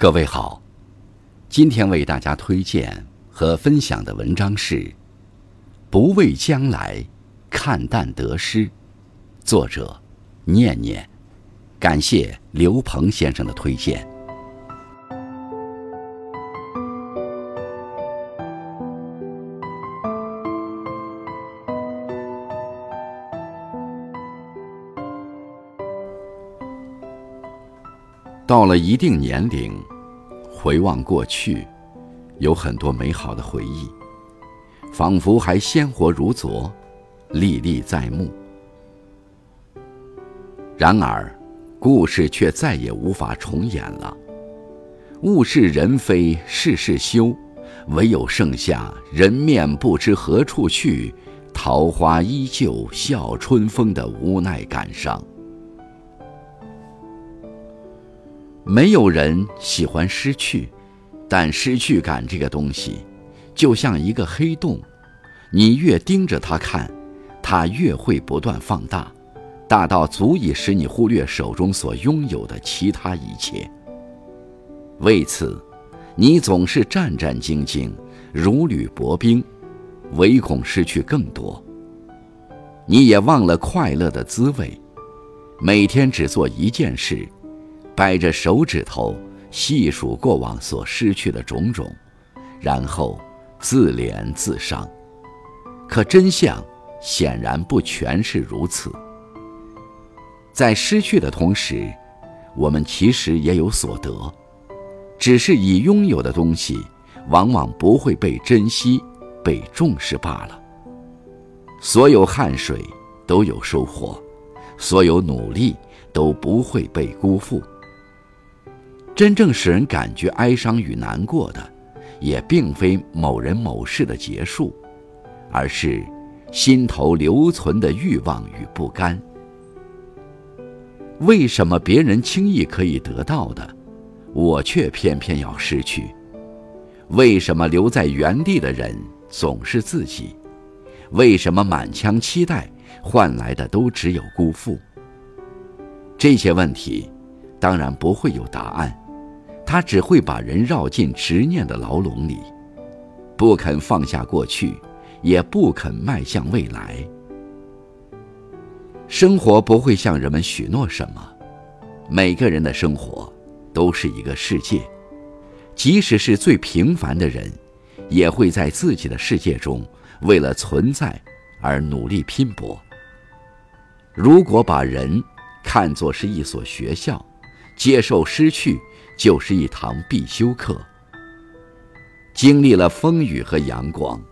各位好，今天为大家推荐和分享的文章是《不畏将来，看淡得失》，作者念念，感谢刘鹏先生的推荐。到了一定年龄，回望过去，有很多美好的回忆，仿佛还鲜活如昨，历历在目。然而，故事却再也无法重演了。物是人非事事休，唯有剩下“人面不知何处去，桃花依旧笑春风”的无奈感伤。没有人喜欢失去，但失去感这个东西，就像一个黑洞，你越盯着它看，它越会不断放大，大到足以使你忽略手中所拥有的其他一切。为此，你总是战战兢兢，如履薄冰，唯恐失去更多。你也忘了快乐的滋味，每天只做一件事。掰着手指头细数过往所失去的种种，然后自怜自伤。可真相显然不全是如此。在失去的同时，我们其实也有所得，只是已拥有的东西往往不会被珍惜、被重视罢了。所有汗水都有收获，所有努力都不会被辜负。真正使人感觉哀伤与难过的，也并非某人某事的结束，而是心头留存的欲望与不甘。为什么别人轻易可以得到的，我却偏偏要失去？为什么留在原地的人总是自己？为什么满腔期待换来的都只有辜负？这些问题，当然不会有答案。他只会把人绕进执念的牢笼里，不肯放下过去，也不肯迈向未来。生活不会向人们许诺什么，每个人的生活都是一个世界，即使是最平凡的人，也会在自己的世界中为了存在而努力拼搏。如果把人看作是一所学校，接受失去。就是一堂必修课。经历了风雨和阳光，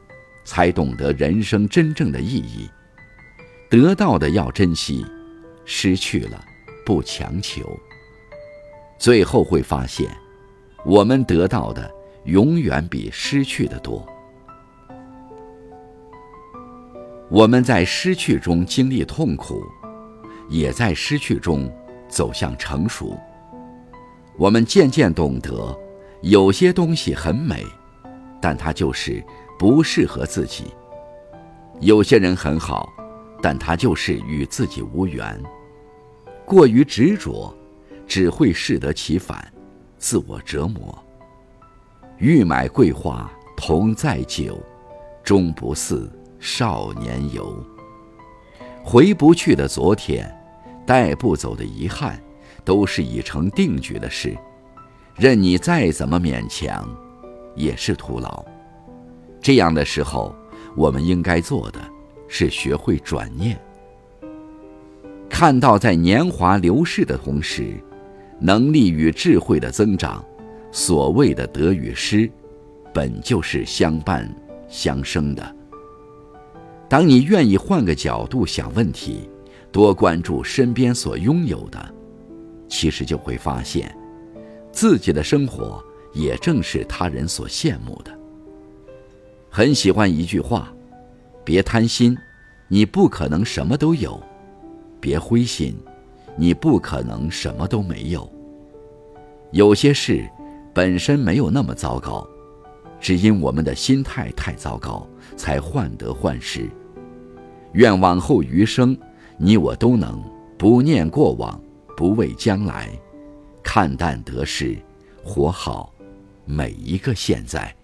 才懂得人生真正的意义。得到的要珍惜，失去了不强求。最后会发现，我们得到的永远比失去的多。我们在失去中经历痛苦，也在失去中走向成熟。我们渐渐懂得，有些东西很美，但它就是不适合自己；有些人很好，但他就是与自己无缘。过于执着，只会适得其反，自我折磨。欲买桂花同载酒，终不似少年游。回不去的昨天，带不走的遗憾。都是已成定局的事，任你再怎么勉强，也是徒劳。这样的时候，我们应该做的是学会转念，看到在年华流逝的同时，能力与智慧的增长。所谓的得与失，本就是相伴相生的。当你愿意换个角度想问题，多关注身边所拥有的。其实就会发现，自己的生活也正是他人所羡慕的。很喜欢一句话：“别贪心，你不可能什么都有；别灰心，你不可能什么都没有。有些事本身没有那么糟糕，只因我们的心态太糟糕，才患得患失。愿往后余生，你我都能不念过往。”不畏将来，看淡得失，活好每一个现在。